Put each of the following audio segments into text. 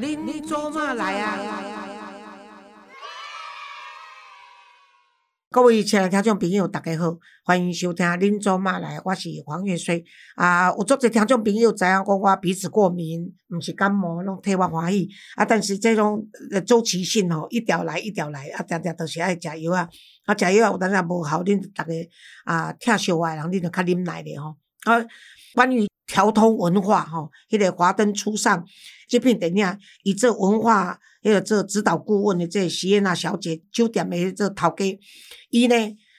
您做嘛来啊？各位亲爱的听众朋友，大家好，欢迎收听《恁做嘛来》，我是黄月水啊。有足侪听众朋友知影讲我鼻子过敏，毋是感冒，拢替我欢喜啊。但是这种周期性吼，一条来一条来啊，常常都是爱食药啊。啊，食药，有当然无效，恁逐个啊，听小话人，恁就较忍耐咧吼。啊，关于调通文化吼，迄个华灯初上。这片电影，以这文化迄个这指导顾问的这席燕娜小姐，酒店的这头家，伊呢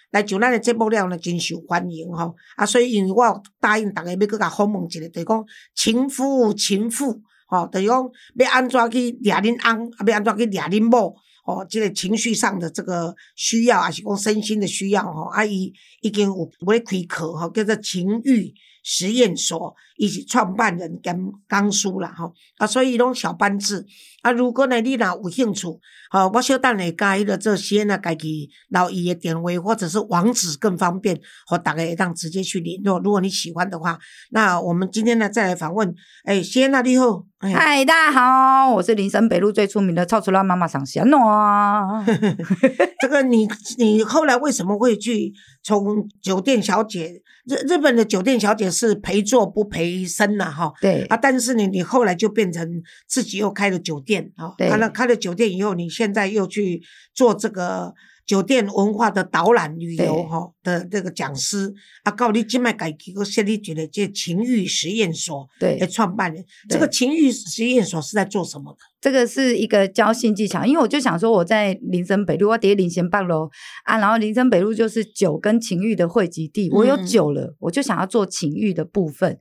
来上咱的节目了呢，真受欢迎吼。啊，所以因为我答应大家要搁甲访问一个，就是讲情夫情妇，吼，就是讲要安怎去掠恁翁，啊，要安怎去掠恁某，吼，这个情绪上的这个需要，还是讲身心的需要，吼，啊，伊已经有要开课，吼，叫做情欲。实验所以及创办人跟刚叔啦吼，啊，所以拢小班制啊。如果呢你若有兴趣，吼，我小等下加迄个这些呢，家己留伊的电话或者是网址更方便，和大家让直接去联络。如果你喜欢的话，那我们今天呢再来访问，哎，先娜你好，嗨，大家好，我是林森北路最出名的超出拉妈妈上线喏。这个你你后来为什么会去从酒店小姐？日日本的酒店小姐是陪坐不陪生了，哈，对啊，但是呢，你后来就变成自己又开了酒店，啊，开了开了酒店以后，你现在又去做这个。酒店文化的导览旅游哈的这个讲师啊，告你今麦改几个设立一个这情欲实验所对的创办人，这个情欲实验所是在做什么的？这个是一个教性技巧，因为我就想说我在林森北路，我叠林贤八楼啊，然后林森北路就是酒跟情欲的汇集地，我有酒了，我就想要做情欲的部分。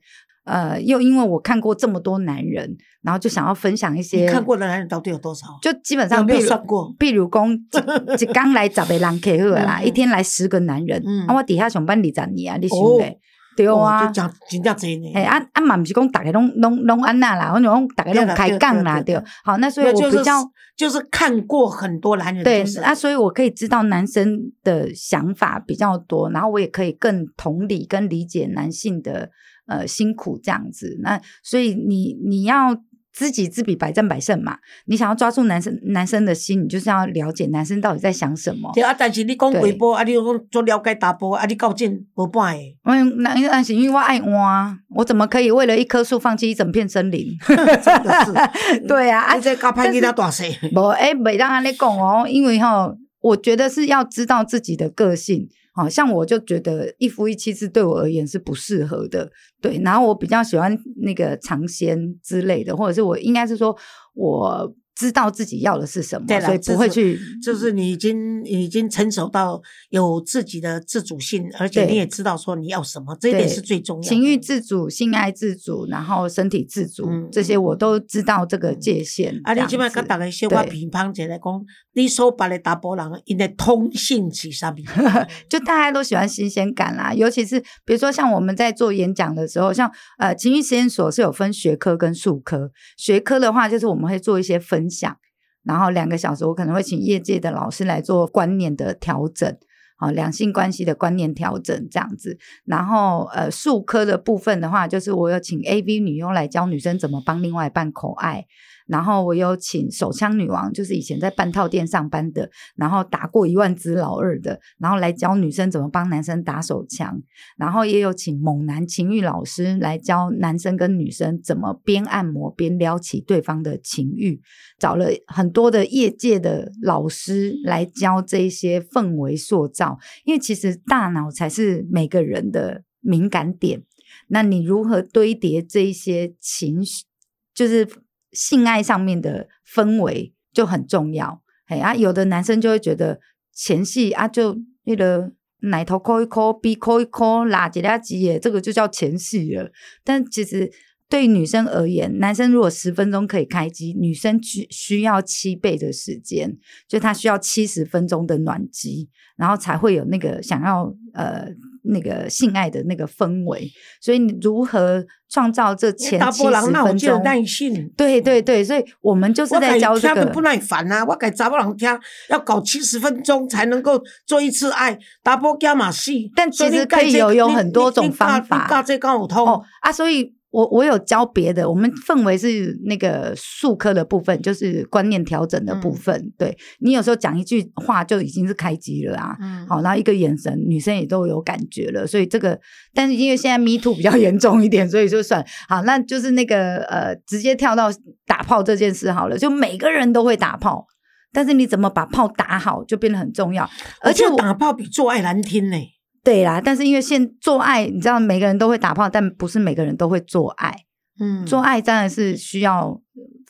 呃，又因为我看过这么多男人，然后就想要分享一些。看过的男人到底有多少？就基本上，没有算过。譬如讲，就刚来找个人客户啦，一天来十个男人。啊，我底下上班二十年啊，你想嘞？对啊，真正真呢。哎，啊啊嘛，不是讲大家拢拢拢安那啦，我讲大家拢开杠啦，对。好，那所以我比较就是看过很多男人。对啊，所以我可以知道男生的想法比较多，然后我也可以更同理跟理解男性的。呃，辛苦这样子，那所以你你要知己知彼，百战百胜嘛。你想要抓住男生男生的心，你就是要了解男生到底在想什么。对啊，但是你讲微波啊，你讲做了解大波啊，你搞进无办诶。嗯，那那是因为我爱挖，我怎么可以为了一棵树放弃一整片森林？真的是，对啊，你在搞拍你那大事。无诶，没让安尼讲哦，因为哈，我觉得是要知道自己的个性。好像我就觉得一夫一妻制对我而言是不适合的，对。然后我比较喜欢那个尝鲜之类的，或者是我应该是说我。知道自己要的是什么，所以不会去。就是你已经已经成熟到有自己的自主性，而且你也知道说你要什么，这一点是最重要。情欲自主、性爱自主，然后身体自主，这些我都知道这个界限。啊，你起码跟大家小话乒乓起来讲，你所把的大波人，因的通性是啥物？就大家都喜欢新鲜感啦，尤其是比如说像我们在做演讲的时候，像呃情欲实验所是有分学科跟术科，学科的话就是我们会做一些分。想，然后两个小时，我可能会请业界的老师来做观念的调整，好，两性关系的观念调整这样子。然后，呃，术科的部分的话，就是我有请 A V 女优来教女生怎么帮另外一半口爱。然后我有请手枪女王，就是以前在半套店上班的，然后打过一万支老二的，然后来教女生怎么帮男生打手枪。然后也有请猛男情欲老师来教男生跟女生怎么边按摩边撩起对方的情欲。找了很多的业界的老师来教这些氛围塑造，因为其实大脑才是每个人的敏感点。那你如何堆叠这些情绪，就是。性爱上面的氛围就很重要，哎啊，有的男生就会觉得前戏啊，就那个奶头抠一抠，鼻抠一抠，拉几拉几耶，这个就叫前戏了。但其实对女生而言，男生如果十分钟可以开机，女生需需要七倍的时间，就他需要七十分钟的暖机，然后才会有那个想要呃。那个性爱的那个氛围，所以你如何创造这前七十分钟？耐性，对对对，所以我们就是在教这个。不耐烦啊！我给查甫人听，要搞七十分钟才能够做一次爱，达波加马戏。但其实可以有有很多种方法。这刚好通啊，所以我我有教别的，我们氛围是那个术科的部分，就是观念调整的部分。对你有时候讲一句话就已经是开机了啊，嗯，好，然后一个眼神，女生也都有感觉了，所以这个，但是因为现在 Me Too 比较严重一点，所以就算好，那就是那个呃，直接跳到打炮这件事好了，就每个人都会打炮，但是你怎么把炮打好就变得很重要，而且我而且打炮比做爱难听呢。对啦，但是因为现做爱，你知道每个人都会打炮，但不是每个人都会做爱，嗯，做爱当然是需要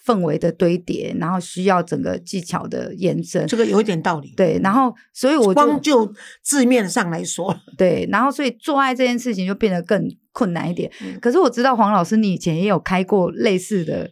氛围的堆叠，然后需要整个技巧的延伸。这个有一点道理。对，然后所以我就光就字面上来说，对，然后所以做爱这件事情就变得更困难一点。嗯可是我知道黄老师，你以前也有开过类似的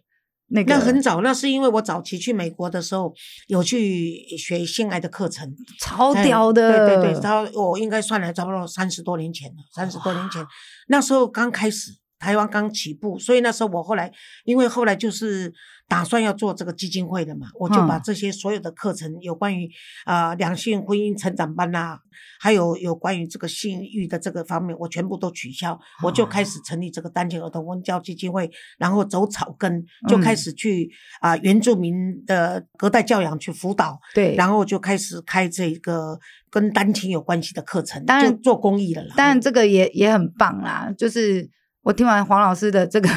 那个，那很早，那是因为我早期去美国的时候有去学性爱的课程，超哎屌的，对对对，他我应该算来差不多三十多年前了，三十多年前，那时候刚开始，台湾刚起步，所以那时候我后来，因为后来就是打算要做这个基金会的嘛，我就把嗯这些所有的课程，有关于啊、呃两性婚姻成长班呐、还有有关于这个性欲的这个方面，我全部都取消，我就开始成立这个单亲儿童温教基金会，然后走草根，就开嗯始去啊、原住民的隔代教养去辅导，对，然后就开始开这个跟单亲有关系的课程，当然就做公益了啦。当然这个也也很棒啦，就是。我听完黄老师的这个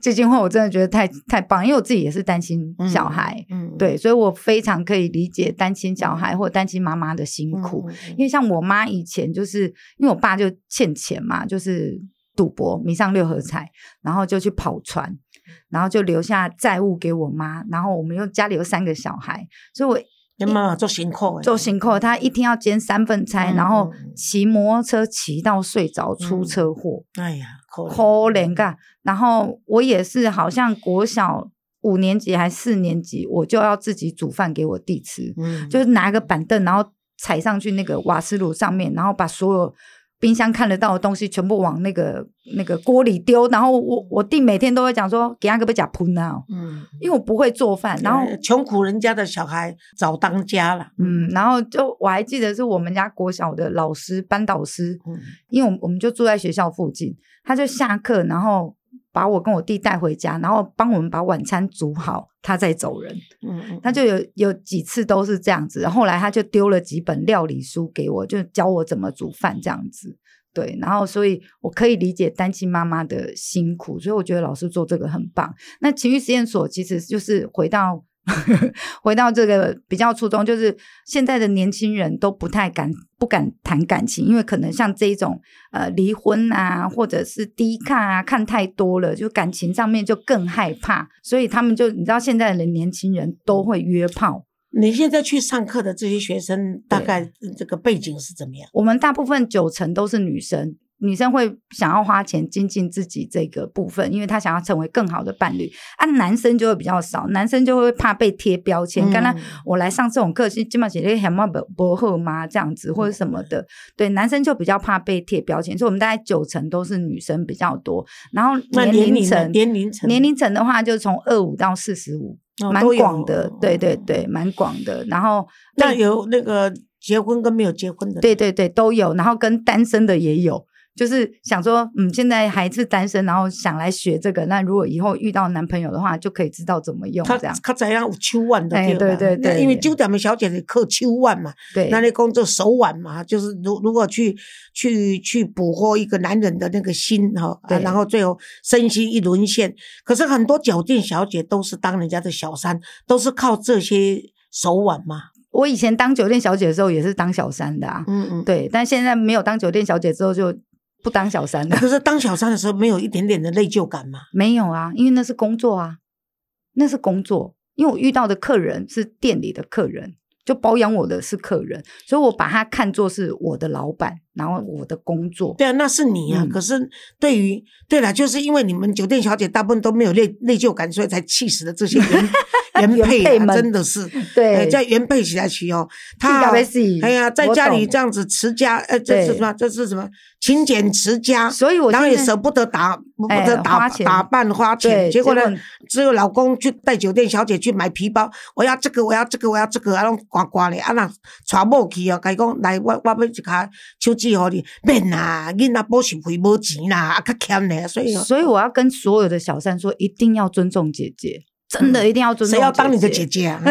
基金会，我真的觉得太太棒，因为我自己也是单亲小孩，嗯，嗯，对，所以我非常可以理解单亲小孩或单亲妈妈的辛嗯苦。，因为像我妈以前就是因为我爸就欠钱嘛，就是赌博迷上六合彩，然后就去跑船，然后就留下债务给我妈，然后我们又家里有三个小孩，所以我你妈妈做辛苦的，做辛苦，他一天要兼三份差，嗯然后骑摩托车骑到睡着出嗯车祸，哎呀，可可怜噶。然后我也是，好像国小五年级还四年级，我就要自己煮饭给我弟吃，嗯，就是拿个板凳，然后踩上去那个瓦斯炉上面，然后把所有冰箱看得到的东西全部往那个那个锅里丢。然后我我弟每天都会讲说，给他个不假喷啊，嗯，因为我不会做饭。然后呃穷苦人家的小孩早当家了，嗯，然后就我还记得是我们家国小的老师班导师，嗯因为我们我们就住在学校附近，他就下课然后。把我跟我弟带回家，然后帮我们把晚餐煮好，他在走人。嗯嗯，他就有有几次都是这样子，后来他就丢了几本料理书给我，就教我怎么煮饭这样子。对，然后所以我可以理解单亲妈妈的辛苦，所以我觉得老师做这个很棒。那情绪实验所其实就是回到 回到这个比较初衷，就是现在的年轻人都不太敢不敢谈感情，因为可能像这一种呃离婚啊，或者是低看啊，看太多了，就感情上面就更害怕，所以他们就你知道现在的年轻人都会约炮。你现在去上课的这些学生，大概这个背景是怎么样？我们大部分九成都是女生，女生会想要花钱精进自己这个部分，因为她想要成为更好的伴侣。啊，男生就会比较少，男生就会怕被贴标签。刚刚嗯我来上这种课，是基本上写什么不不后妈？这样子或者什么的，对，男生就比较怕被贴标签，所以我们大概九成都是女生比较多。然后年年龄层，年龄层年龄层的话，就从二五到四十五，蛮广的，对对哦对，蛮广的。然后那有那个结婚跟没有结婚的，对对对，都有，然后跟单身的也有，就是想说，嗯，现在还是单身，然后想来学这个，那如果以后遇到男朋友的话，就可以知道怎么用他这样。他怎样有手腕的哎对吧对对对因为酒店的小姐姐靠手腕嘛，对，那你工作手腕嘛，就是如如果去去去捕获一个男人的那个心哈、啊，然后最后身心一沦陷。可是很多酒店小姐都是当人家的小三，都是靠这些手腕嘛。我以前当酒店小姐的时候也是当小三的啊，嗯嗯，对，但现在没有当酒店小姐之后就不当小三的。可是当小三的时候没有一点点的内疚感吗？没有啊，因为那是工作啊，那是工作。因为我遇到的客人是店里的客人，就包养我的是客人，所以我把他看作是我的老板，然后我的工作。对啊，那是你啊。嗯可是对于对了，就是因为你们酒店小姐大部分都没有内内疚感，所以才气死了这些员 原配啊，原配们。真的是，对。呃，叫原配起来起哦，他哎呀，在家里这样子持家，呃，这是对什么？这是什么？勤俭持家，所以我然后也舍不得打，不哎得打打扮花钱，结果呢果，只有老公去带酒店小姐去买皮包，我要这个，我要这个，我要这个，啊，拢刮刮咧，啊，那带某去哦，讲来，我我要一卡手机互你，免啦，囡仔补习费无钱啦，啊，较欠咧，所以哦。所以我要跟所有的小三说，一定要尊重姐姐，真的一定要尊重。谁要当你的姐？姐啊？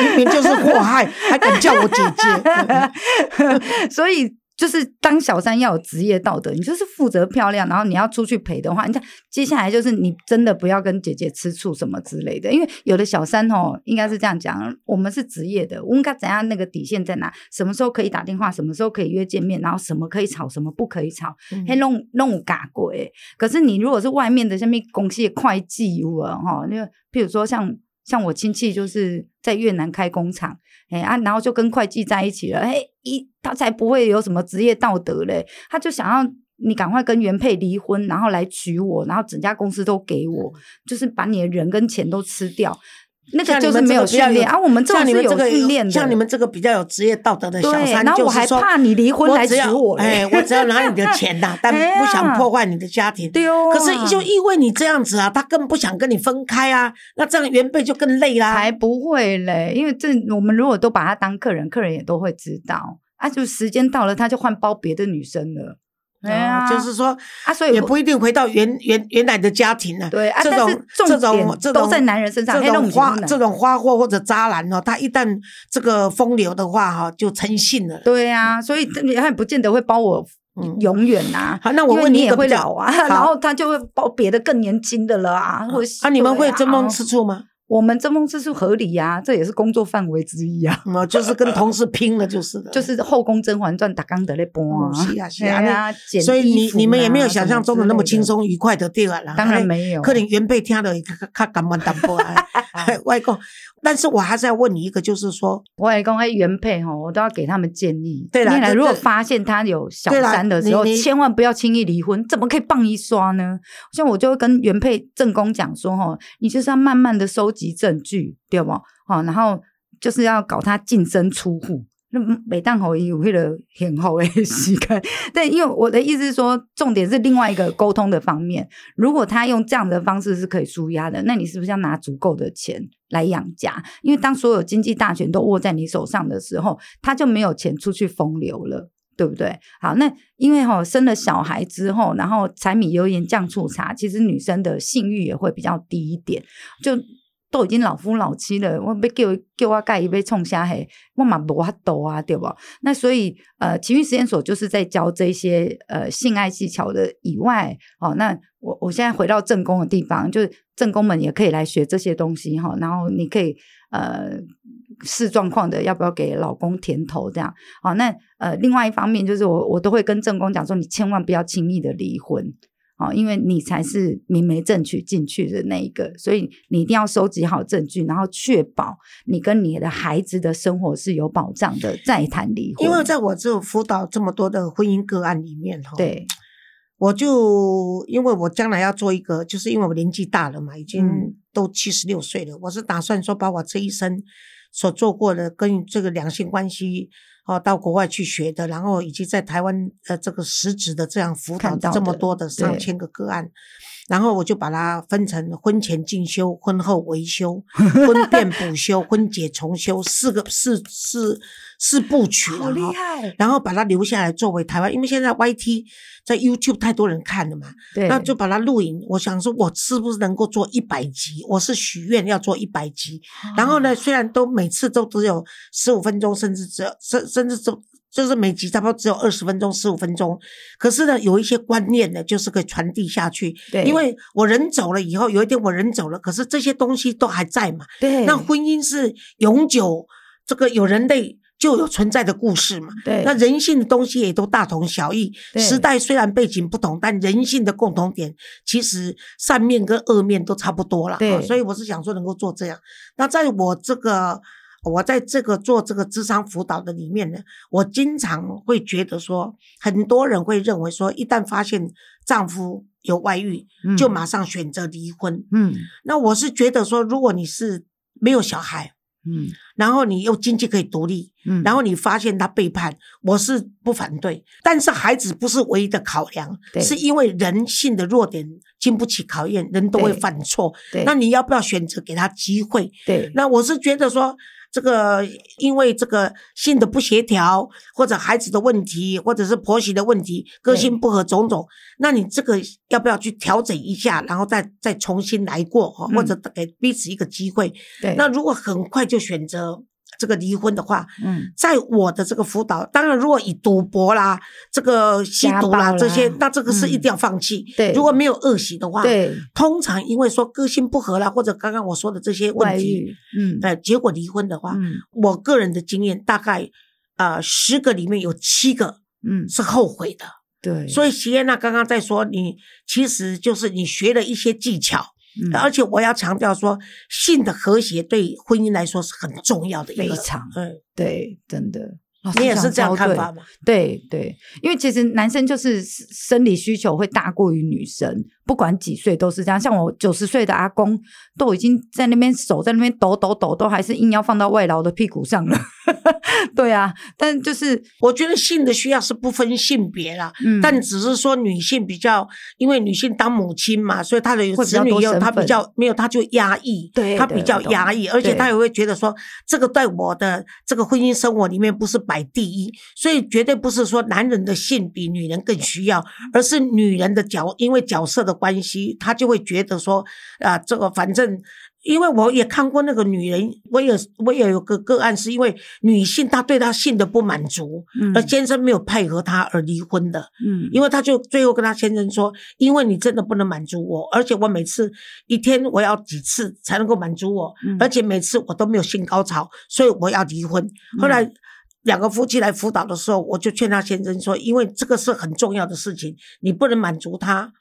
明明就是祸害，还敢叫我姐姐？所以就是当小三要有职业道德，你就是负责漂亮，然后你要出去陪的话，你看接下来就是你真的不要跟姐姐吃醋什么之类的，因为有的小三哦，应该是这样讲，我们是职业的，我们该怎样那个底线在哪？什么时候可以打电话，什么时候可以约见面，然后什么可以吵，什么不可以吵，嗯嘿弄弄嘎过诶。可是你如果是外面的，下面公司的会计有啊哈，那个譬如说像像我亲戚就是在越南开工厂，哎啊，然后就跟会计在一起了，哎一他才不会有什么职业道德嘞，他就想要。你赶快跟原配离婚，然后来娶我，然后整家公司都给我，就是把你的人跟钱都吃掉，那个就是没有训练啊。我们这种是有像你们这个训练的，像你们这个比较有职业道德的小，三，然后我就是说还怕你离婚来娶我哎，我只要拿你的钱呐，但不想破坏你的家庭。对哦，可是就因为你这样子啊，他更不想跟你分开啊，那这样原配就更累啦。才不会嘞，因为这我们如果都把他当客人，客人也都会知道啊，就时间到了，他就换包别的女生了。哎呀哦，就是说啊，所以也不一定回到原原原来的家庭了。对啊，这种这种这种都在男人身上，这种花这种花货或者渣男哦，他一旦这个风流的话哈，就成性了。对啊，所以这你还不见得会包我嗯永远呐。好，那我问你也会老啊，然后他就会包别的更年轻的了啊。或啊，你们会对啊争风吃醋吗？我们争风吃醋合理呀、这也是工作范围之一啊。嗯，就是跟同事拼了，就是的。就是《后宫甄嬛传》打刚的那波啊，嗯是啊是啊所以你你们也没有啊想象中的那么轻。松愉快的对啊啦。当然没有可能原配听了较较感蛮淡薄啊。外公，但是我还是要问你一个，就是说，我来讲，哎，原配哈，我都要给他们建议。对啦你如果发现他有小三的时候，千万不要轻易离婚，怎么可以棒一刷呢？像我就会跟原配正宫讲说，哈，你就是要慢慢的收集证据，对不？好，然后就是要搞他净身出户。那每当好有为了很好的 时间，但因为我的意思是说，重点是另外一个沟通的方面。如果他用这样的方式是可以舒压的，那你是不是要拿足够的钱来养家？因为当所有经济大权都握在你手上的时候，他就没有钱出去风流了。对不对？好，那因为哈、生了小孩之后，然后柴米油盐酱醋茶，其实女生的性欲也会比较低一点，就都已经老夫老妻了，我要叫叫我盖伊被冲虾嘿，我嘛无法度啊，对不？那所以呃，情欲实验所就是在教这些呃性爱技巧的以外，哦，那我我现在回到正宫的地方，就是正宫们也可以来学这些东西哈、然后你可以呃视状况的要不要给老公甜头这样，好、那呃另外一方面就是我我都会跟正宫讲说，你千万不要轻易的离婚。哦，因为你才是明媒正娶进去的那一个，所以你一定要收集好证据，然后确保你跟你的孩子的生活是有保障的，再谈离婚。因为在我这辅导这么多的婚姻个案里面哈，，对我就因为我将来要做一个，就是因为我年纪大了嘛，已经嗯都七十六岁了，我是打算说把我这一生所做过的跟这个两性关系。哦，到国外去学的，然后以及在台湾呃这个实质的这样辅导到这么多的上千个个案，然后我就把它分成婚前进修、婚后维修、婚变补修、婚解重修四个四四四部曲了哈害，然后把它留下来作为台湾，因为现在 YT 在 YouTube 太多人看了嘛，对，那就把它录影。我想说，我是不是能够做一百集？我是许愿要做一百集。然后呢，虽然都每次都只有十五分钟，甚至只有甚甚至都就是每集差不多只有二十分钟、十五分钟，可是呢，有一些观念呢，就是可以传递下去。对，因为我人走了以后，有一天我人走了，可是这些东西都还在嘛。对那婚姻是永久，这个有人类就有存在的故事嘛。对那人性的东西也都大同小异。时代虽然背景不同，但人性的共同点其实善面跟恶面都差不多了。对啊所以我是想说能够做这样。那在我这个我在这个做这个智商辅导的里面呢，我经常会觉得说，很多人会认为说，一旦发现丈夫有外遇，嗯就马上选择离婚。嗯那我是觉得说，如果你是没有小孩，嗯然后你又经济可以独立，嗯，然后你发现他背叛，我是不反对。但是孩子不是唯一的考量，对是因为人性的弱点经不起考验，人都会犯错。对那你要不要选择给他机会？对那我是觉得说，这个因为这个性的不协调，或者孩子的问题，或者是婆媳的问题，个性不合种种，那你这个要不要去调整一下，然后再再重新来过，或者给彼此一个机会？对，那如果很快就选择这个离婚的话，嗯。在我的这个辅导，当然如果以赌博啦、这个吸毒啦啦。这些，那这个是嗯一定要放弃。对。如果没有恶习的话，对。通常因为说个性不合啦，或者刚刚我说的这些问题，嗯。呃，结果离婚的话，嗯。我个人的经验大概呃十个里面有七个嗯，是后悔的。对，所以席耶娜刚刚在说，你其实就是你学了一些技巧，嗯而且我要强调说，性的和谐对婚姻来说是很重要的一个。非常嗯，对，真的。你也是这样看法吗？对对，因为其实男生就是生理需求会大过于女生，不管几岁都是这样。像我九十岁的阿公，都已经在那边手在那边抖抖抖，都还是硬要放到外劳的屁股上了。对啊，但就是我觉得性的需要是不分性别啦，嗯，但只是说女性比较，因为女性当母亲嘛，所以她的子女又她比较没有，她就压抑，对她比较压抑，而且她也会觉得说，这个在我的这个婚姻生活里面不是摆第一，所以绝对不是说男人的性比女人更需要，而是女人的角，因为角色的关系，她就会觉得说，啊、这个反正。因为我也看过那个女人，我也我也有个个案，是因为女性她对她性的不满足，嗯而先生没有配合她而离婚的。嗯因为她就最后跟她先生说，因为你真的不能满足我，而且我每次一天我要几次才能够满足我，嗯而且每次我都没有性高潮，所以我要离婚。后来两个夫妻来辅导的时候，我就劝他先生说，因为这个是很重要的事情，你不能满足他，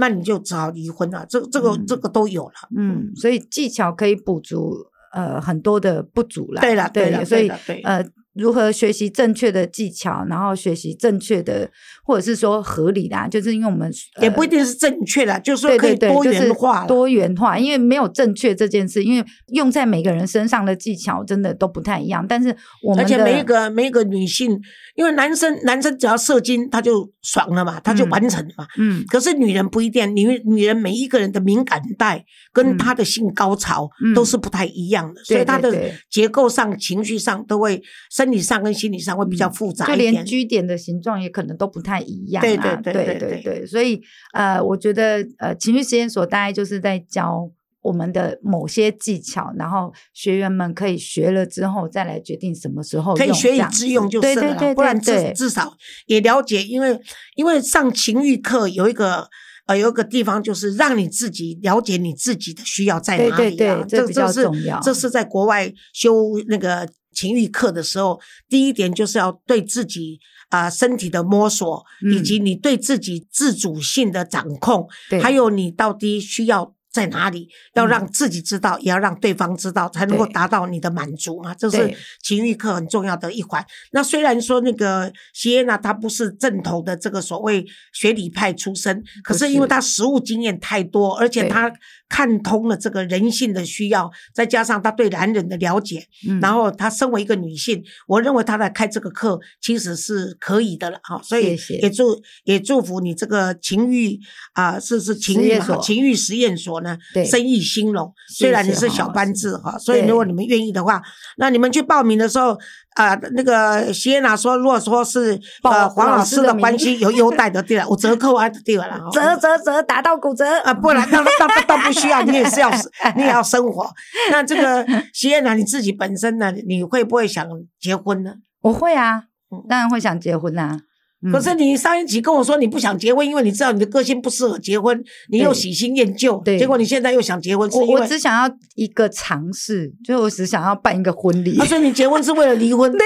那你就只好离婚了。这这个、嗯这个都有了。嗯，所以技巧可以补足呃很多的不足了。对了对了所以呃，如何学习正确的技巧，然后学习正确的，或者是说合理啦，就是因为我们、呃、也不一定是正确的，就是说可以多就是元化啦多元化，因为没有正确这件事，因为用在每个人身上的技巧真的都不太一样。但是我们而且每一个每一个女性，因为男生男生只要射精他就爽了嘛，他就嗯完成了嘛。嗯可是女人不一定，女女人每一个人的敏感带嗯跟她的性高潮嗯都是不太一样的，所以她的结构上、情绪上都会，生理上跟心理上会比较复杂嗯就连。居点的形状也可能都不太一样、啊。对对对对对所以呃，我觉得呃，情绪实验所大概就是在教我们的某些技巧，然后学员们可以学了之后再来决定什么时候可以学以致用就是了啦，对对对不然至至少也了解，因为因为上情欲课有一个呃有一个地方就是让你自己了解你自己的需要在哪里啊，对对对这比较是重要这是在国外修那个情欲课的时候，第一点就是要对自己啊、身体的摸索，以嗯及你对自己自主性的掌控，对还有你到底需要。在哪里？要嗯让自己知道，也要让对方知道，才能够达到你的满足嘛。这是情欲课很重要的一环。那虽然说那个席耶娜她不是正统的这个所谓学理派出身，可是因为是她实务经验太多，而且对她看通了这个人性的需要，再加上她对男人的了解，嗯然后她身为一个女性，我认为她来开这个课其实是可以的了哈。所以也祝也祝福你这个情欲啊、是是情欲嘛实验所情欲实验所呢生意兴隆。谢虽然你是小班是。制哈，所以如果你们愿意的话，那你们去报名的时候，啊、那个席耶娜说，如果说是报呃黄老老师的关系有优待的，对了，我折扣啊，对了折折折打到骨折。啊，不然那那那倒不需要，你也是要 你也要生活。那这个席耶娜你自己本身呢，你会不会想结婚呢？我会啊嗯，当然会想结婚啦、嗯可是你上一集跟我说你不想结婚，因为你知道你的个性不适合结婚，你又喜新厌旧，对结果你现在又想结婚，是我我因为只想要一个尝试，就我只想要办一个婚礼啊，。所以你结婚是为了离婚？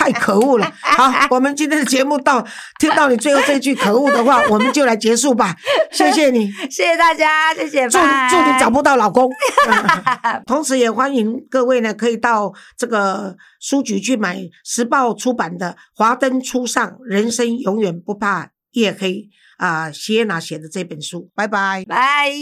太可恶了！好，我们今天的节目到听到你最后这句可恶的话，我们就来结束吧。谢谢你，谢谢大家，谢谢，祝祝你找不到老公。嗯同时也欢迎各位呢，可以到这个书局去买时报出版的《华灯初上，人生永远不怕也可以啊，谢娜写的这本书。拜拜。拜。